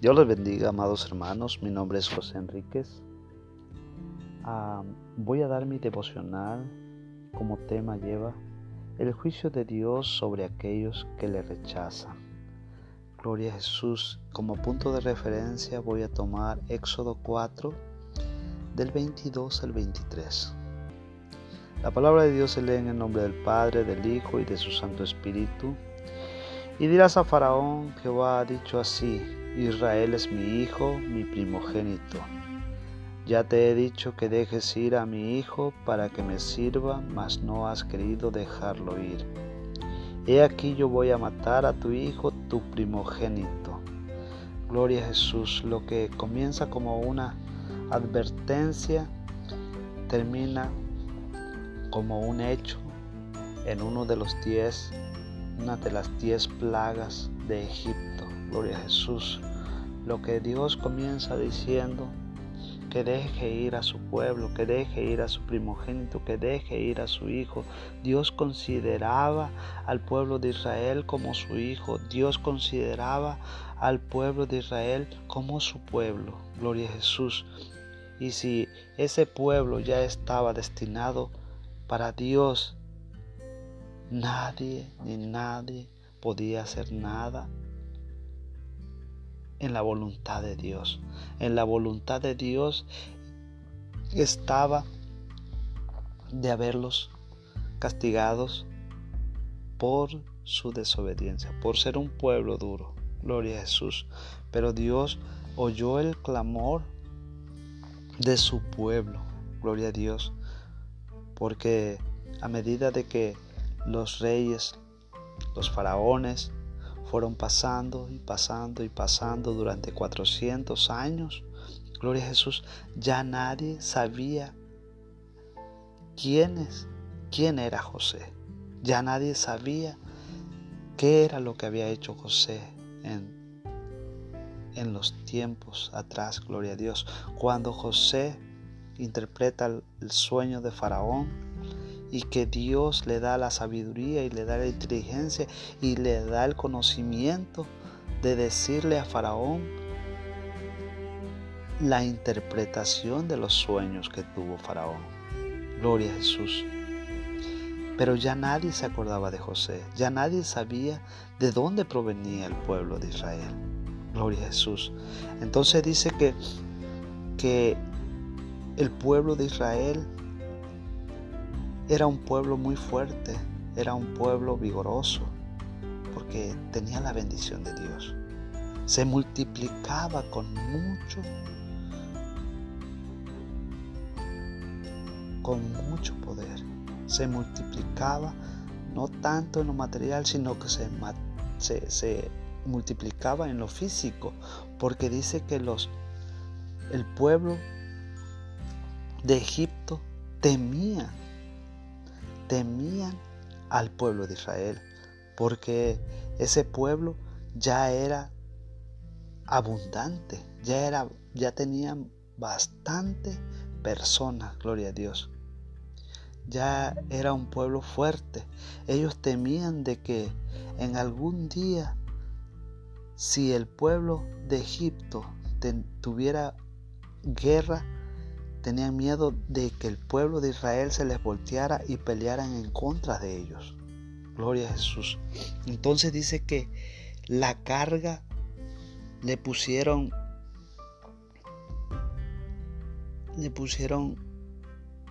Dios les bendiga, amados hermanos. Mi nombre es José Enríquez. Ah, voy a dar mi devocional como tema lleva el juicio de Dios sobre aquellos que le rechazan. Gloria a Jesús. Como punto de referencia voy a tomar Éxodo 4 del 22 al 23. La palabra de Dios se lee en el nombre del Padre, del Hijo y de su Santo Espíritu. Y dirás a Faraón, Jehová ha dicho así, Israel es mi hijo, mi primogénito. Ya te he dicho que dejes ir a mi hijo para que me sirva, mas no has querido dejarlo ir. He aquí yo voy a matar a tu hijo, tu primogénito. Gloria a Jesús, lo que comienza como una advertencia termina como un hecho en uno de los diez, una de las diez plagas de Egipto. Gloria a Jesús. Lo que Dios comienza diciendo, que deje ir a su pueblo, que deje ir a su primogénito, que deje ir a su hijo. Dios consideraba al pueblo de Israel como su hijo. Dios consideraba al pueblo de Israel como su pueblo. Gloria a Jesús. Y si ese pueblo ya estaba destinado para Dios, nadie ni nadie podía hacer nada en la voluntad de Dios. En la voluntad de Dios estaba de haberlos castigados por su desobediencia, por ser un pueblo duro. Gloria a Jesús. Pero Dios oyó el clamor de su pueblo. Gloria a Dios. Porque a medida de que los reyes, los faraones, fueron pasando y pasando y pasando durante 400 años. Gloria a Jesús, ya nadie sabía quién es, quién era José. Ya nadie sabía qué era lo que había hecho José en, en los tiempos atrás, gloria a Dios. Cuando José interpreta el sueño de Faraón, y que Dios le da la sabiduría y le da la inteligencia y le da el conocimiento de decirle a Faraón la interpretación de los sueños que tuvo Faraón. Gloria a Jesús. Pero ya nadie se acordaba de José, ya nadie sabía de dónde provenía el pueblo de Israel. Gloria a Jesús. Entonces dice que, que el pueblo de Israel era un pueblo muy fuerte, era un pueblo vigoroso, porque tenía la bendición de Dios. Se multiplicaba con mucho, con mucho poder. Se multiplicaba no tanto en lo material, sino que se, se, multiplicaba en lo físico, porque dice que los, el pueblo de Egipto temía temían al pueblo de Israel, porque ese pueblo ya era abundante, ya era ya tenían bastante personas, gloria a Dios. Ya era un pueblo fuerte. Ellos temían de que en algún día si el pueblo de Egipto tuviera guerra Tenían miedo de que el pueblo de Israel se les volteara y pelearan en contra de ellos. Gloria a Jesús. Entonces dice que la carga le pusieron le pusieron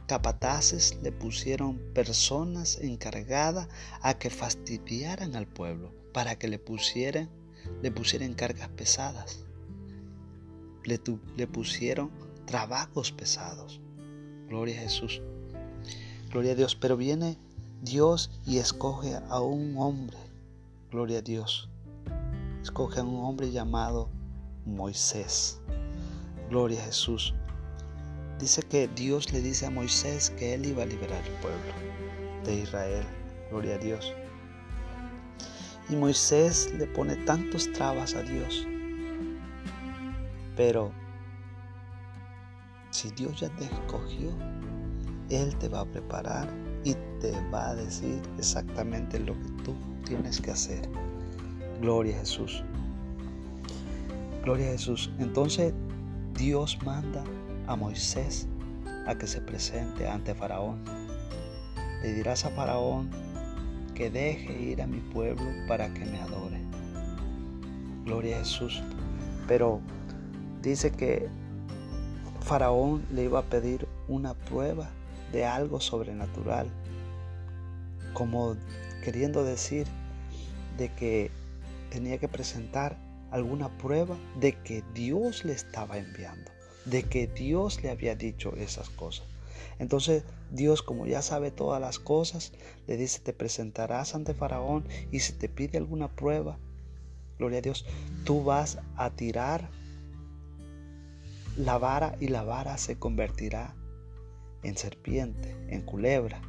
capataces, le pusieron personas encargadas a que fastidiaran al pueblo, para que le pusieran, le pusieran cargas pesadas. Le pusieron trabajos pesados. Gloria a Jesús. Gloria a Dios. Pero viene Dios y escoge a un hombre. Gloria a Dios. Escoge a un hombre llamado Moisés. Gloria a Jesús. Dice que Dios le dice a Moisés que él iba a liberar al pueblo de Israel. Gloria a Dios. Y Moisés le pone tantos trabas a Dios. Pero si Dios ya te escogió, Él te va a preparar y te va a decir exactamente lo que tú tienes que hacer. Gloria a Jesús. Gloria a Jesús. Entonces Dios manda a Moisés a que se presente ante Faraón. Le dirás a Faraón que deje ir a mi pueblo para que me adore. Gloria a Jesús. Pero dice que Faraón le iba a pedir una prueba de algo sobrenatural, como queriendo decir de que tenía que presentar alguna prueba de que Dios le estaba enviando, de que Dios le había dicho esas cosas. Entonces Dios, como ya sabe todas las cosas, le dice, te presentarás ante Faraón y si te pide alguna prueba, gloria a Dios, tú vas a tirar la vara y la vara se convertirá en serpiente, en culebra.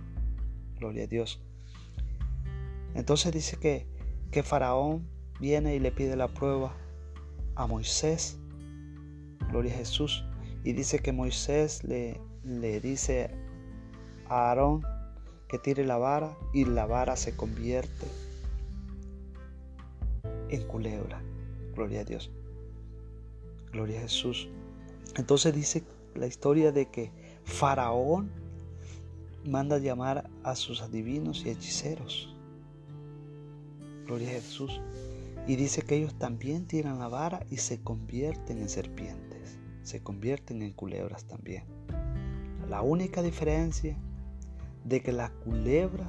Gloria a Dios. Entonces dice que, que Faraón viene y le pide la prueba a Moisés. Gloria a Jesús. Y dice que Moisés le, le dice a Aarón que tire la vara y la vara se convierte en culebra. Gloria a Dios. Gloria a Jesús. Entonces dice la historia de que Faraón manda llamar a sus adivinos y hechiceros. Gloria a Jesús. Y dice que ellos también tiran la vara y se convierten en serpientes, se convierten en culebras también. La única diferencia de que la culebra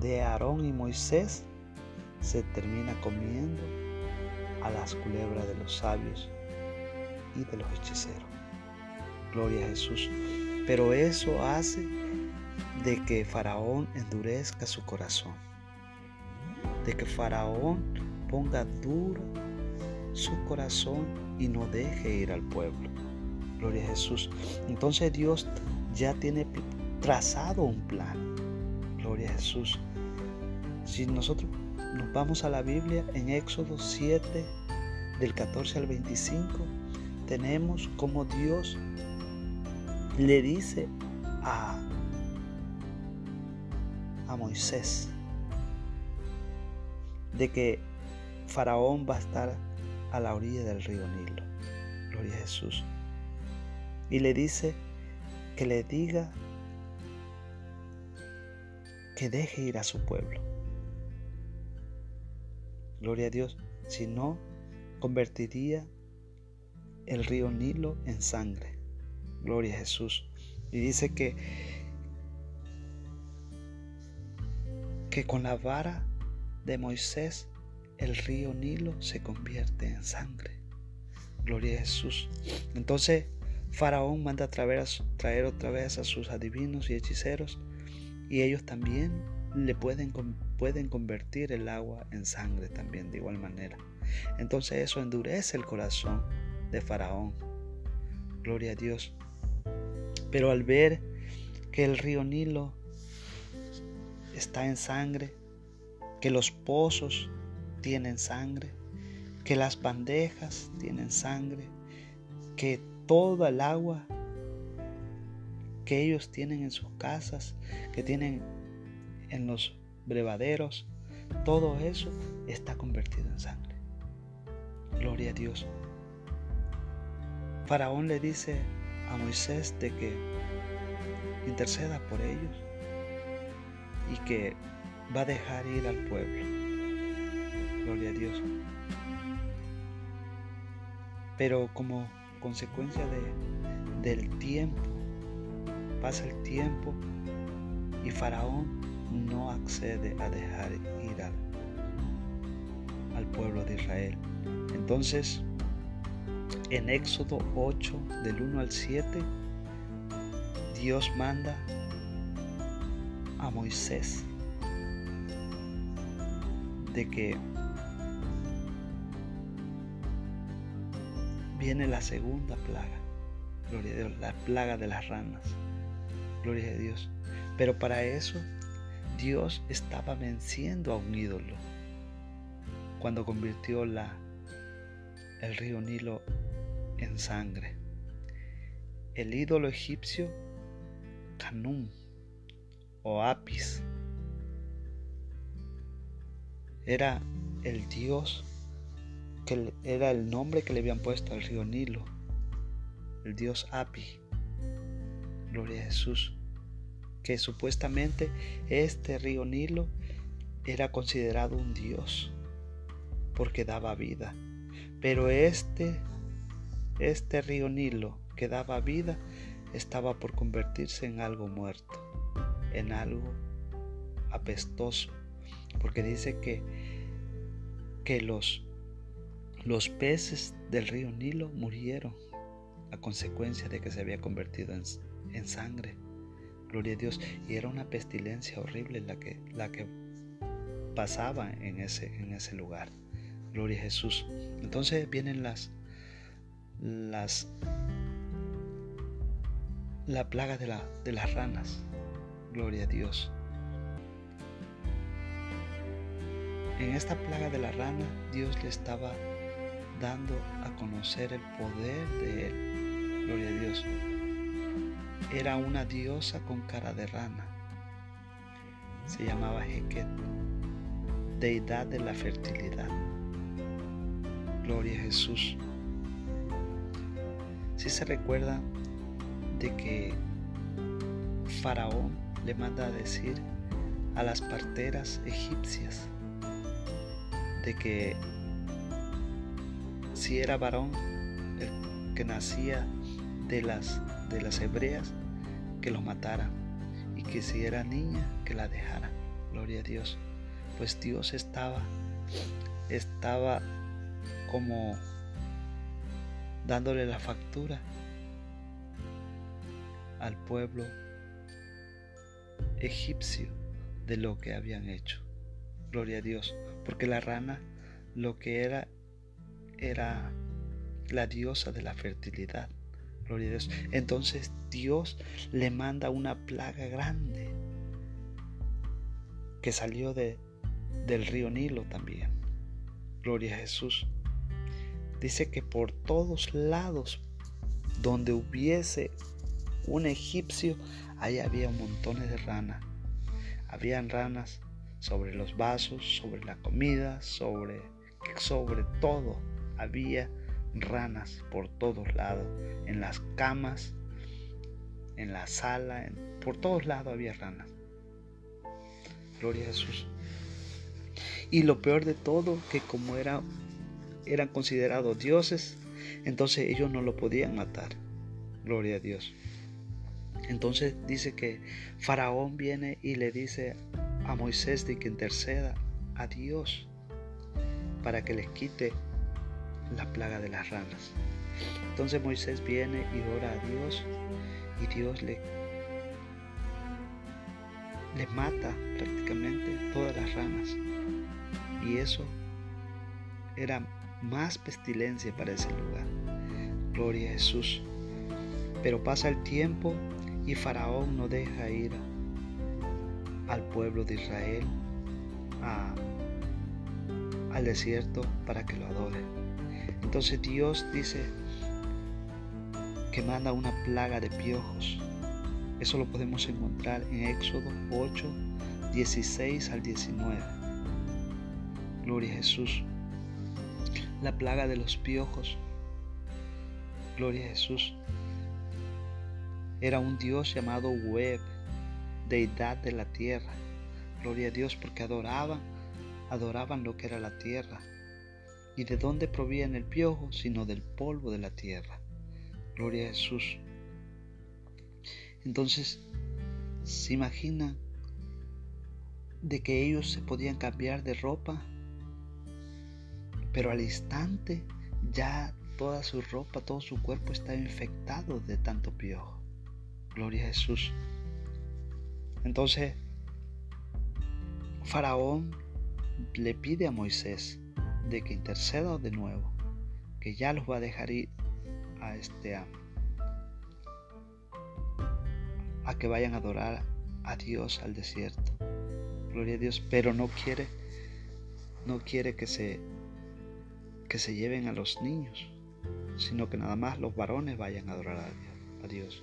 de Aarón y Moisés se termina comiendo a las culebras de los sabios y de los hechiceros. Gloria a Jesús. Pero eso hace de que Faraón endurezca su corazón. De que Faraón ponga duro su corazón y no deje ir al pueblo. Gloria a Jesús. Entonces Dios ya tiene trazado un plan. Gloria a Jesús. Si nosotros nos vamos a la Biblia en Éxodo 7, del 14 al 25, tenemos como Dios le dice a, a Moisés de que Faraón va a estar a la orilla del río Nilo. Gloria a Jesús. Y le dice que le diga que deje ir a su pueblo. Gloria a Dios. Si no, convertiría el río Nilo en sangre. Gloria a Jesús. Y dice que, que con la vara de Moisés el río Nilo se convierte en sangre. Gloria a Jesús. Entonces Faraón manda a traer, traer otra vez a sus adivinos y hechiceros y ellos también le pueden, pueden convertir el agua en sangre también de igual manera. Entonces eso endurece el corazón de Faraón. Gloria a Dios. Pero al ver que el río Nilo está en sangre, que los pozos tienen sangre, que las bandejas tienen sangre, que toda el agua que ellos tienen en sus casas, que tienen en los brevaderos, todo eso está convertido en sangre. Gloria a Dios. Faraón le dice a Moisés de que interceda por ellos y que va a dejar ir al pueblo. Gloria a Dios. Pero como consecuencia de, del tiempo, pasa el tiempo y Faraón no accede a dejar ir al, al pueblo de Israel. Entonces, en Éxodo 8, del 1 al 7, Dios manda a Moisés de que viene la segunda plaga, gloria a Dios, la plaga de las ranas, gloria a Dios. Pero para eso Dios estaba venciendo a un ídolo cuando convirtió la, el río Nilo en sangre. El ídolo egipcio Canum o Apis era el dios que era el nombre que le habían puesto al río Nilo, el dios Api. Gloria a Jesús. Que supuestamente este río Nilo era considerado un dios porque daba vida. Pero este, este río Nilo que daba vida estaba por convertirse en algo muerto, en algo apestoso, porque dice que, que los, los peces del río Nilo murieron a consecuencia de que se había convertido en, sangre. Gloria a Dios. Y era una pestilencia horrible la que, la que pasaba en ese, en ese lugar. Gloria a Jesús. Entonces vienen las, las, la plaga de, la, de las ranas. Gloria a Dios. En esta plaga de la rana, Dios le estaba dando a conocer el poder de él. Gloria a Dios. Era una diosa con cara de rana. Se llamaba Heket, deidad de la fertilidad. Gloria a Jesús. Si se recuerda de que Faraón le manda a decir a las parteras egipcias de que si era varón el que nacía de las, de las hebreas, que lo matara. Y que si era niña, que la dejara. Gloria a Dios. Pues Dios estaba, estaba como dándole la factura al pueblo egipcio de lo que habían hecho. Gloria a Dios. Porque la rana lo que era era la diosa de la fertilidad. Gloria a Dios. Entonces Dios le manda una plaga grande que salió de, del río Nilo también. Gloria a Jesús. Dice que por todos lados donde hubiese un egipcio, ahí había montones de ranas. Habían ranas sobre los vasos, sobre la comida, sobre, sobre todo. Había ranas por todos lados, en las camas, en la sala, por todos lados había ranas. Gloria a Jesús. Y lo peor de todo, que como era, eran considerados dioses, entonces ellos no lo podían matar. Gloria a Dios. Entonces dice que Faraón viene y le dice a Moisés de que interceda a Dios para que les quite la plaga de las ranas. Entonces Moisés viene y ora a Dios y Dios le, le mata prácticamente todas las ranas. Y eso era más pestilencia para ese lugar. Gloria a Jesús. Pero pasa el tiempo y Faraón no deja ir al pueblo de Israel al desierto para que lo adore. Entonces Dios dice que manda una plaga de piojos. Eso lo podemos encontrar en Éxodo 8, 16 al 19. Gloria a Jesús. La plaga de los piojos. Gloria a Jesús. Era un Dios llamado Web, deidad de la tierra. Gloria a Dios porque adoraban, adoraban lo que era la tierra. ¿Y de dónde proviene el piojo? Sino del polvo de la tierra. Gloria a Jesús. Entonces, ¿se imagina de que ellos se podían cambiar de ropa? Pero al instante ya toda su ropa, todo su cuerpo está infectado de tanto piojo. Gloria a Jesús. Entonces, Faraón le pide a Moisés de que interceda de nuevo, que ya los va a dejar ir a este a, a que vayan a adorar a Dios al desierto. Gloria a Dios, pero no quiere no quiere que se que se lleven a los niños, sino que nada más los varones vayan a adorar a Dios.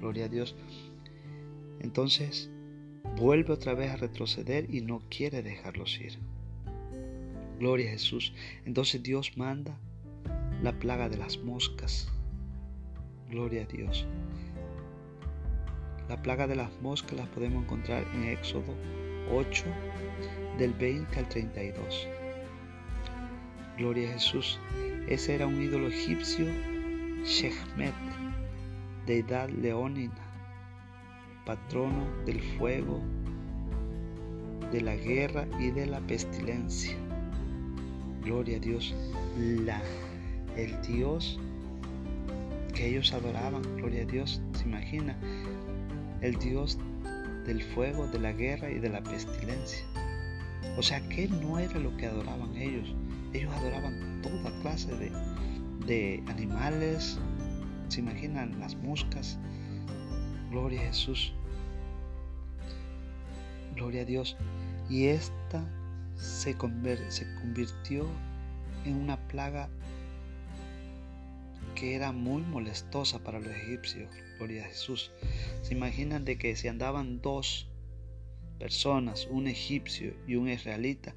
Gloria a Dios. Entonces vuelve otra vez a retroceder y no quiere dejarlos ir. Gloria a Jesús. Entonces Dios manda la plaga de las moscas. Gloria a Dios. La plaga de las moscas las podemos encontrar en Éxodo 8, del 20 al 32. Gloria a Jesús. Ese era un ídolo egipcio, Shechmet, deidad leónina, patrono del fuego, de la guerra y de la pestilencia. Gloria a Dios. La, el Dios que ellos adoraban, gloria a Dios, se imagina, el Dios del fuego, de la guerra y de la pestilencia. O sea que no era lo que adoraban ellos. Ellos adoraban toda clase de, de animales. Se imaginan las moscas. Gloria a Jesús. Gloria a Dios. Y esta se, convirtió en una plaga que era muy molestosa para los egipcios. Gloria a Jesús. Se imaginan de que si andaban dos personas, un egipcio y un israelita,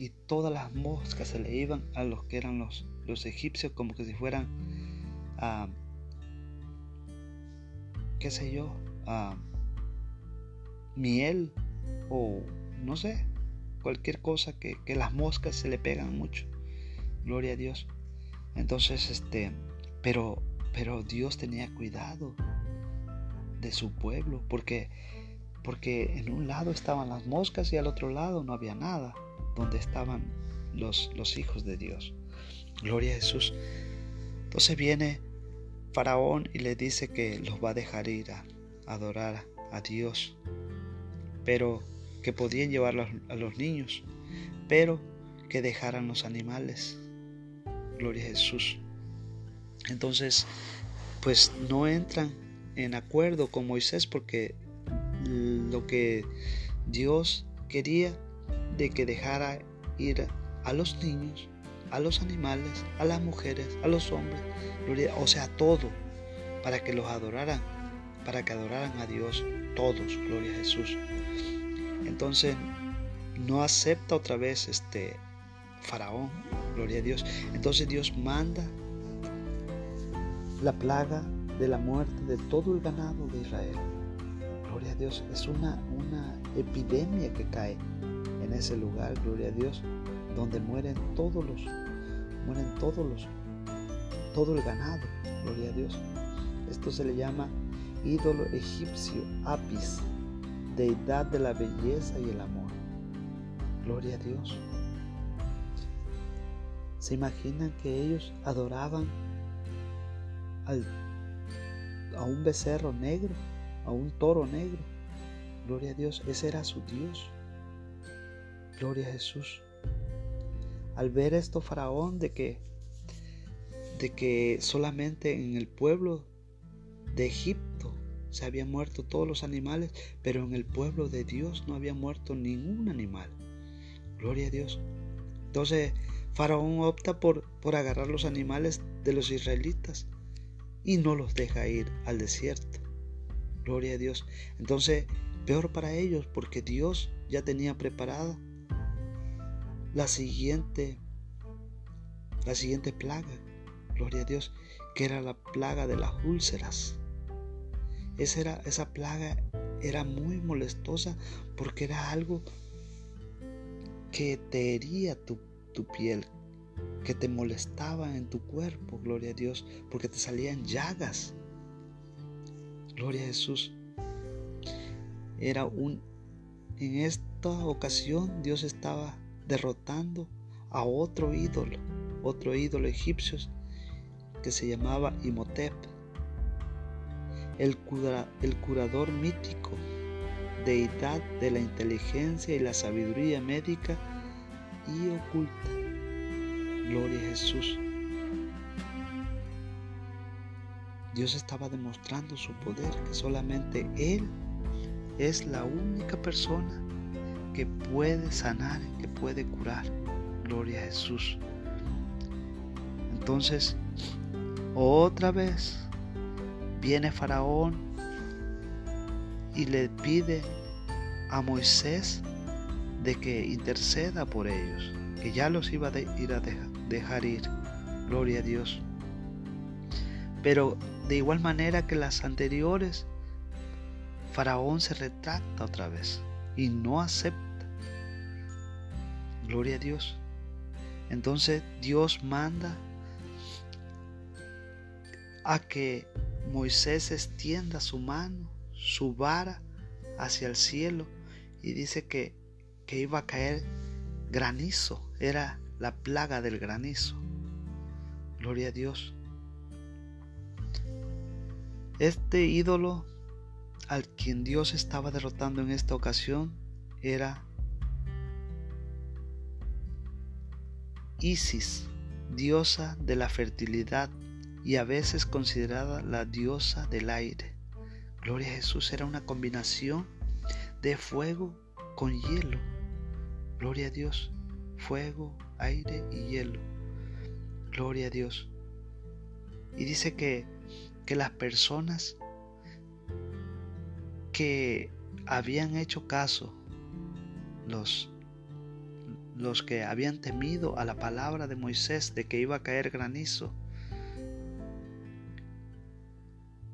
y todas las moscas se le iban a los que eran los, los egipcios como que si fueran, a qué sé yo, a miel o no sé, cualquier cosa que, que las moscas se le pegan mucho. Gloria a Dios. Entonces, este, pero, pero Dios tenía cuidado de su pueblo, porque, porque en un lado estaban las moscas y al otro lado no había nada, donde estaban los, los hijos de Dios. Gloria a Jesús. Entonces viene Faraón y le dice que los va a dejar ir a adorar a Dios, pero que podían llevar a los niños, pero que dejaran los animales. Gloria a Jesús. Entonces, pues no entran en acuerdo con Moisés porque lo que Dios quería de que dejara ir a los niños, a los animales, a las mujeres, a los hombres, o sea, todo, para que los adoraran, para que adoraran a Dios todos, gloria a Jesús. Entonces, no acepta otra vez este faraón, gloria a Dios. Entonces Dios manda la plaga de la muerte de todo el ganado de Israel. Gloria a Dios, es una, una epidemia que cae ese lugar, gloria a Dios, donde mueren todos los, mueren todos los, todo el ganado, gloria a Dios. Esto se le llama ídolo egipcio, Apis, deidad de la belleza y el amor. Gloria a Dios. ¿Se imaginan que ellos adoraban al a un becerro negro, a un toro negro. Gloria a Dios, ese era su Dios. Gloria a Jesús. Al ver esto Faraón de que de que solamente en el pueblo de Egipto se habían muerto todos los animales, pero en el pueblo de Dios no había muerto ningún animal. Gloria a Dios. Entonces Faraón opta por, por agarrar los animales de los israelitas y no los deja ir al desierto. Gloria a Dios. Entonces, peor para ellos porque Dios ya tenía preparada la siguiente la siguiente plaga. Gloria a Dios, que era la plaga de las úlceras. Esa, era, esa plaga era muy molestosa porque era algo que te hería tu, tu piel, que te molestaban en tu cuerpo, gloria a Dios, porque te salían llagas. Gloria a Jesús. Era un en esta ocasión Dios estaba derrotando a otro ídolo, otro ídolo egipcio que se llamaba Imhotep, el, el curador mítico, deidad de la inteligencia y la sabiduría médica y oculta. Gloria a Jesús. Dios estaba demostrando su poder, que solamente Él es la única persona que puede sanar, que puede curar. Gloria a Jesús. Entonces, otra vez viene Faraón y le pide a Moisés de que interceda por ellos. que ya los iba a ir a dejar ir. Gloria a Dios. Pero de igual manera que las anteriores, Faraón se retracta otra vez y no acepta. Gloria a Dios. Entonces Dios manda a que Moisés extienda su mano, su vara hacia el cielo y dice que, que iba a caer granizo, era la plaga del granizo. Gloria a Dios. Este ídolo al quien Dios estaba derrotando en esta ocasión era Isis, diosa de la fertilidad y a veces considerada la diosa del aire. Gloria a Jesús era una combinación de fuego con hielo. Gloria a Dios, fuego, aire y hielo. Gloria a Dios. Y dice que, que las personas que habían hecho caso, los los que habían temido a la palabra de Moisés de que iba a caer granizo.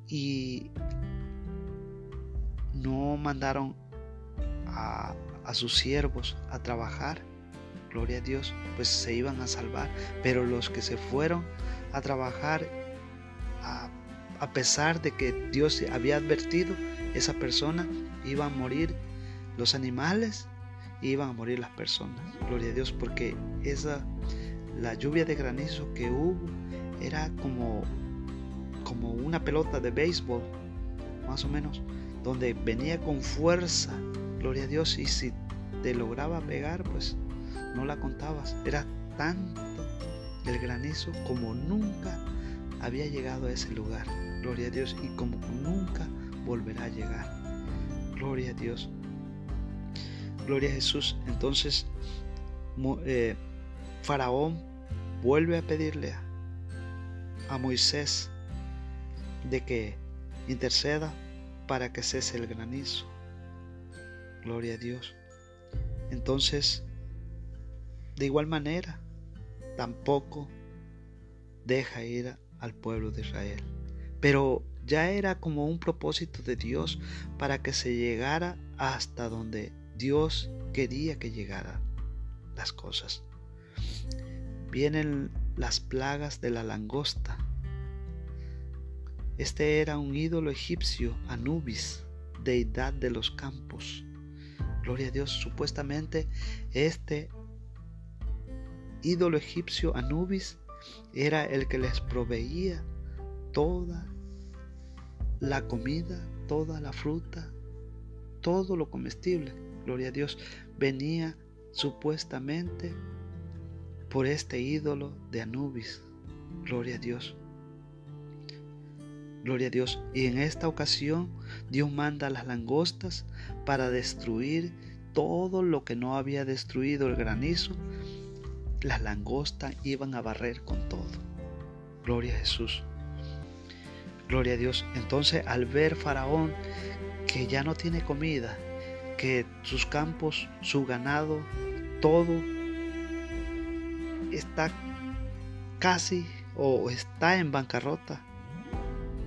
Y no mandaron a, sus siervos a trabajar, gloria a Dios, pues se iban a salvar. Pero los que se fueron a trabajar, a, a pesar de que Dios había advertido, esa persona iba a morir. Los animales iban a morir las personas. Gloria a Dios, porque esa la lluvia de granizo que hubo era como como una pelota de béisbol, más o menos, donde venía con fuerza. Gloria a Dios y si te lograba pegar, pues no la contabas. Era tanto el granizo como nunca había llegado a ese lugar. Gloria a Dios y como nunca volverá a llegar. Gloria a Dios. Gloria a Jesús. Entonces, eh, Faraón vuelve a pedirle a, Moisés de que interceda para que cese el granizo. Gloria a Dios. Entonces, de igual manera, tampoco deja ir al pueblo de Israel. Pero ya era como un propósito de Dios para que se llegara hasta donde Dios quería que llegaran las cosas. Vienen las plagas de la langosta. Este era un ídolo egipcio, Anubis, deidad de los campos. Gloria a Dios, supuestamente este ídolo egipcio, Anubis, era el que les proveía toda la comida, toda la fruta, todo lo comestible gloria a Dios, venía supuestamente por este ídolo de Anubis. Gloria a Dios. Gloria a Dios. Y en esta ocasión Dios manda las langostas para destruir todo lo que no había destruido el granizo. Las langostas iban a barrer con todo. Gloria a Jesús. Gloria a Dios. Entonces al ver Faraón que ya no tiene comida, que sus campos, su ganado, todo está casi o está en bancarrota.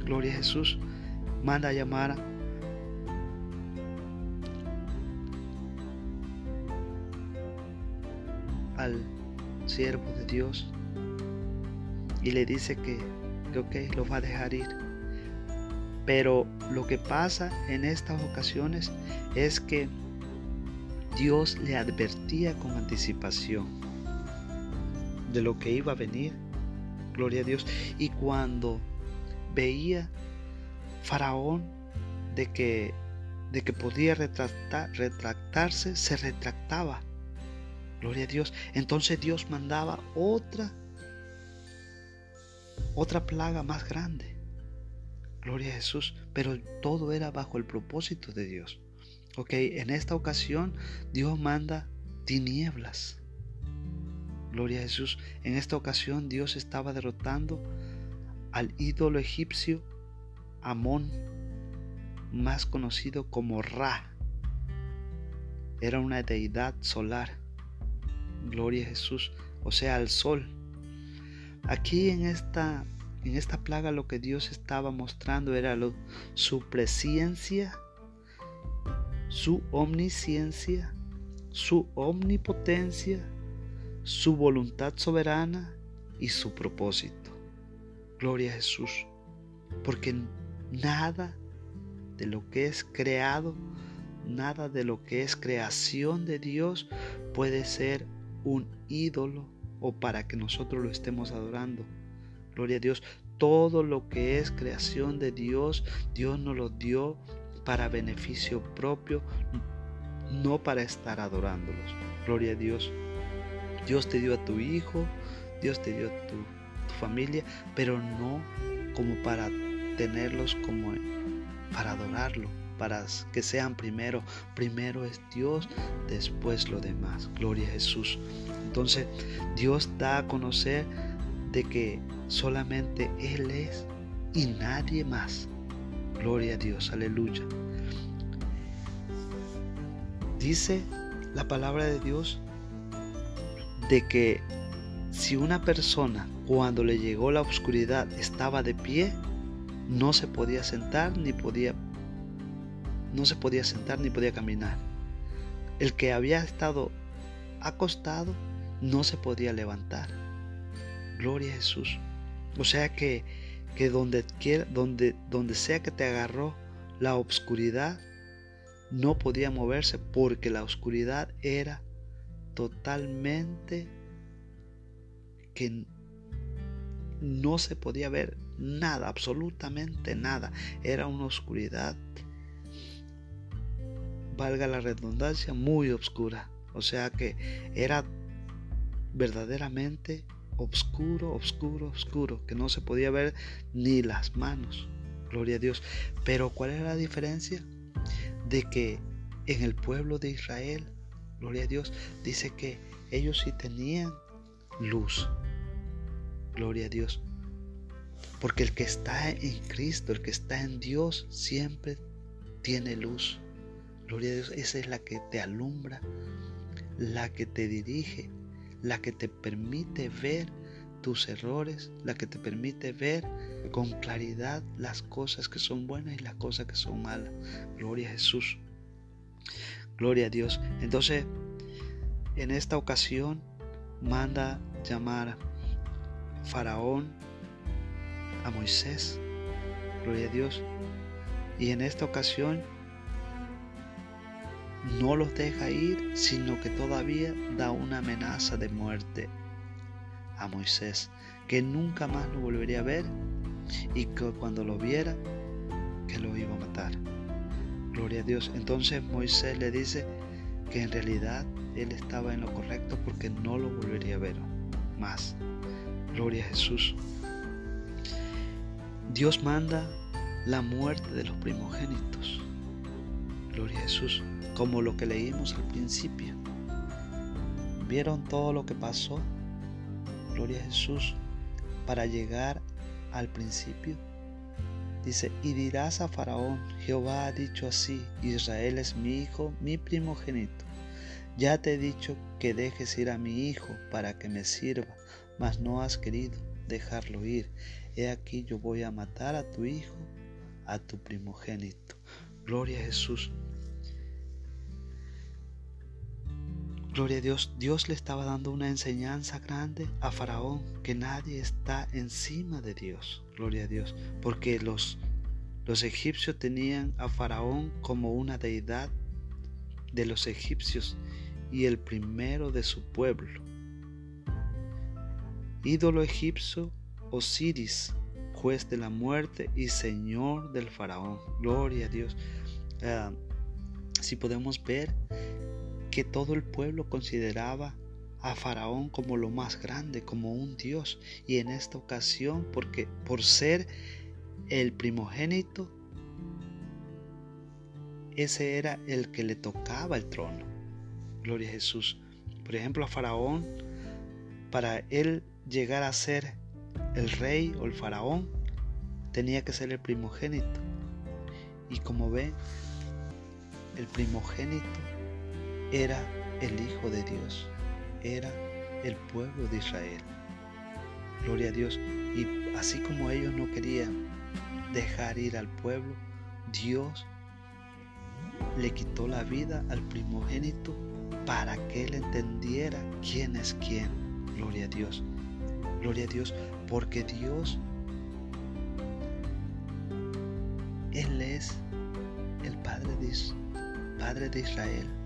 Gloria a Jesús. Manda a llamar al siervo de Dios y le dice que, que lo va a dejar ir. Pero lo que pasa en estas ocasiones es que Dios le advertía con anticipación de lo que iba a venir. Gloria a Dios. Y cuando veía Faraón de que, de que podía retractarse, se retractaba. Gloria a Dios. Entonces Dios mandaba otra, otra plaga más grande. Gloria a Jesús. Pero todo era bajo el propósito de Dios. Ok, en esta ocasión Dios manda tinieblas. Gloria a Jesús. En esta ocasión Dios estaba derrotando al ídolo egipcio Amón, más conocido como Ra. Era una deidad solar. Gloria a Jesús, o sea, al sol. Aquí en esta, en esta plaga lo que Dios estaba mostrando era su presencia, su omnisciencia, su omnipotencia, su voluntad soberana y su propósito. Gloria a Jesús. Porque nada de lo que es creado, nada de lo que es creación de Dios puede ser un ídolo o para que nosotros lo estemos adorando. Gloria a Dios. Todo lo que es creación de Dios, Dios nos lo dio para beneficio propio, no para estar adorándolos. Gloria a Dios. Dios te dio a tu hijo, Dios te dio a tu, tu familia, pero no como para tenerlos como para adorarlo, para que sean primero. Primero es Dios, después lo demás. Gloria a Jesús. Entonces Dios da a conocer de que solamente Él es y nadie más. Gloria a Dios, aleluya. Dice la palabra de Dios de que si una persona cuando le llegó la oscuridad estaba de pie, no se podía sentar ni podía no se podía sentar ni podía caminar. El que había estado acostado no se podía levantar. Gloria a Jesús. O sea que, que donde, quiera, donde, donde sea que te agarró la oscuridad, no podía moverse porque la oscuridad era totalmente que no se podía ver nada, absolutamente nada. Era una oscuridad, valga la redundancia, muy oscura. O sea que era verdaderamente oscuro, oscuro, oscuro, que no se podía ver ni las manos. Gloria a Dios. Pero ¿cuál era la diferencia? De que en el pueblo de Israel, gloria a Dios, dice que ellos sí tenían luz. Gloria a Dios. Porque el que está en Cristo, el que está en Dios, siempre tiene luz. Gloria a Dios, esa es la que te alumbra, la que te dirige, la que te permite ver tus errores, la que te permite ver con claridad las cosas que son buenas y las cosas que son malas. Gloria a Jesús. Gloria a Dios. Entonces, en esta ocasión, manda llamar Faraón a Moisés. Gloria a Dios. Y en esta ocasión no los deja ir, sino que todavía da una amenaza de muerte a Moisés, que nunca más lo volvería a ver y que cuando lo viera, que lo iba a matar. Gloria a Dios. Entonces Moisés le dice que en realidad él estaba en lo correcto porque no lo volvería a ver más. Gloria a Jesús. Dios manda la muerte de los primogénitos. Gloria a Jesús, como lo que leímos al principio. ¿Vieron todo lo que pasó? Gloria a Jesús, para llegar al principio. Dice, y dirás a Faraón, Jehová ha dicho así, Israel es mi hijo, mi primogénito. Ya te he dicho que dejes ir a mi hijo para que me sirva, mas no has querido dejarlo ir. He aquí yo voy a matar a tu hijo, a tu primogénito. Gloria a Jesús. Gloria a Dios, Dios le estaba dando una enseñanza grande a Faraón, que nadie está encima de Dios. Gloria a Dios, porque los, los egipcios tenían a Faraón como una deidad de los egipcios y el primero de su pueblo. Ídolo egipcio Osiris, juez de la muerte y señor del faraón. Gloria a Dios. Ah, si podemos ver que todo el pueblo consideraba a Faraón como lo más grande, como un dios. Y en esta ocasión, porque por ser el primogénito, ese era el que le tocaba el trono. Gloria a Jesús. Por ejemplo, a Faraón, para él llegar a ser el rey o el faraón tenía que ser el primogénito. Y como ve, el primogénito era el Hijo de Dios. era el pueblo de Israel. Gloria a Dios. Y así como ellos no querían dejar ir al pueblo, Dios le quitó la vida al primogénito para que él entendiera quién es quién. Gloria a Dios. Gloria a Dios, porque Dios, Él es el Padre de, Israel.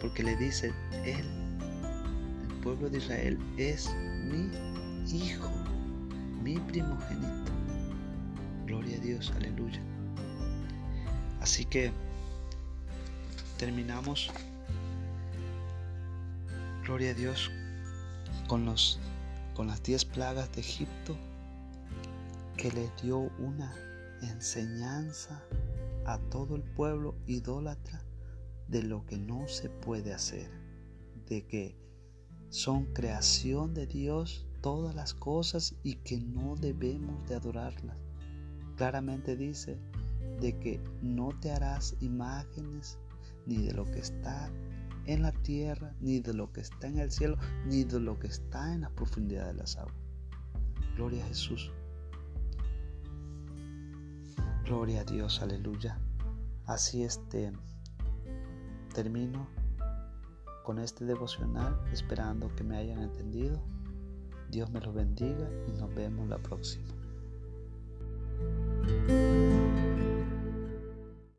Porque le dice, Él, el pueblo de Israel, es mi hijo, mi primogénito. Gloria a Dios, aleluya. Así que terminamos, gloria a Dios, con, los, con las diez plagas de Egipto que le dio una enseñanza a todo el pueblo idólatra de lo que no se puede hacer, de que son creación de Dios todas las cosas y que no debemos de adorarlas. Claramente dice de que no te harás imágenes ni de lo que está en la tierra, ni de lo que está en el cielo, ni de lo que está en la profundidad de las aguas. Gloria a Jesús. Gloria a Dios, aleluya. Así este termino con este devocional esperando que me hayan entendido. Dios me los bendiga y nos vemos la próxima.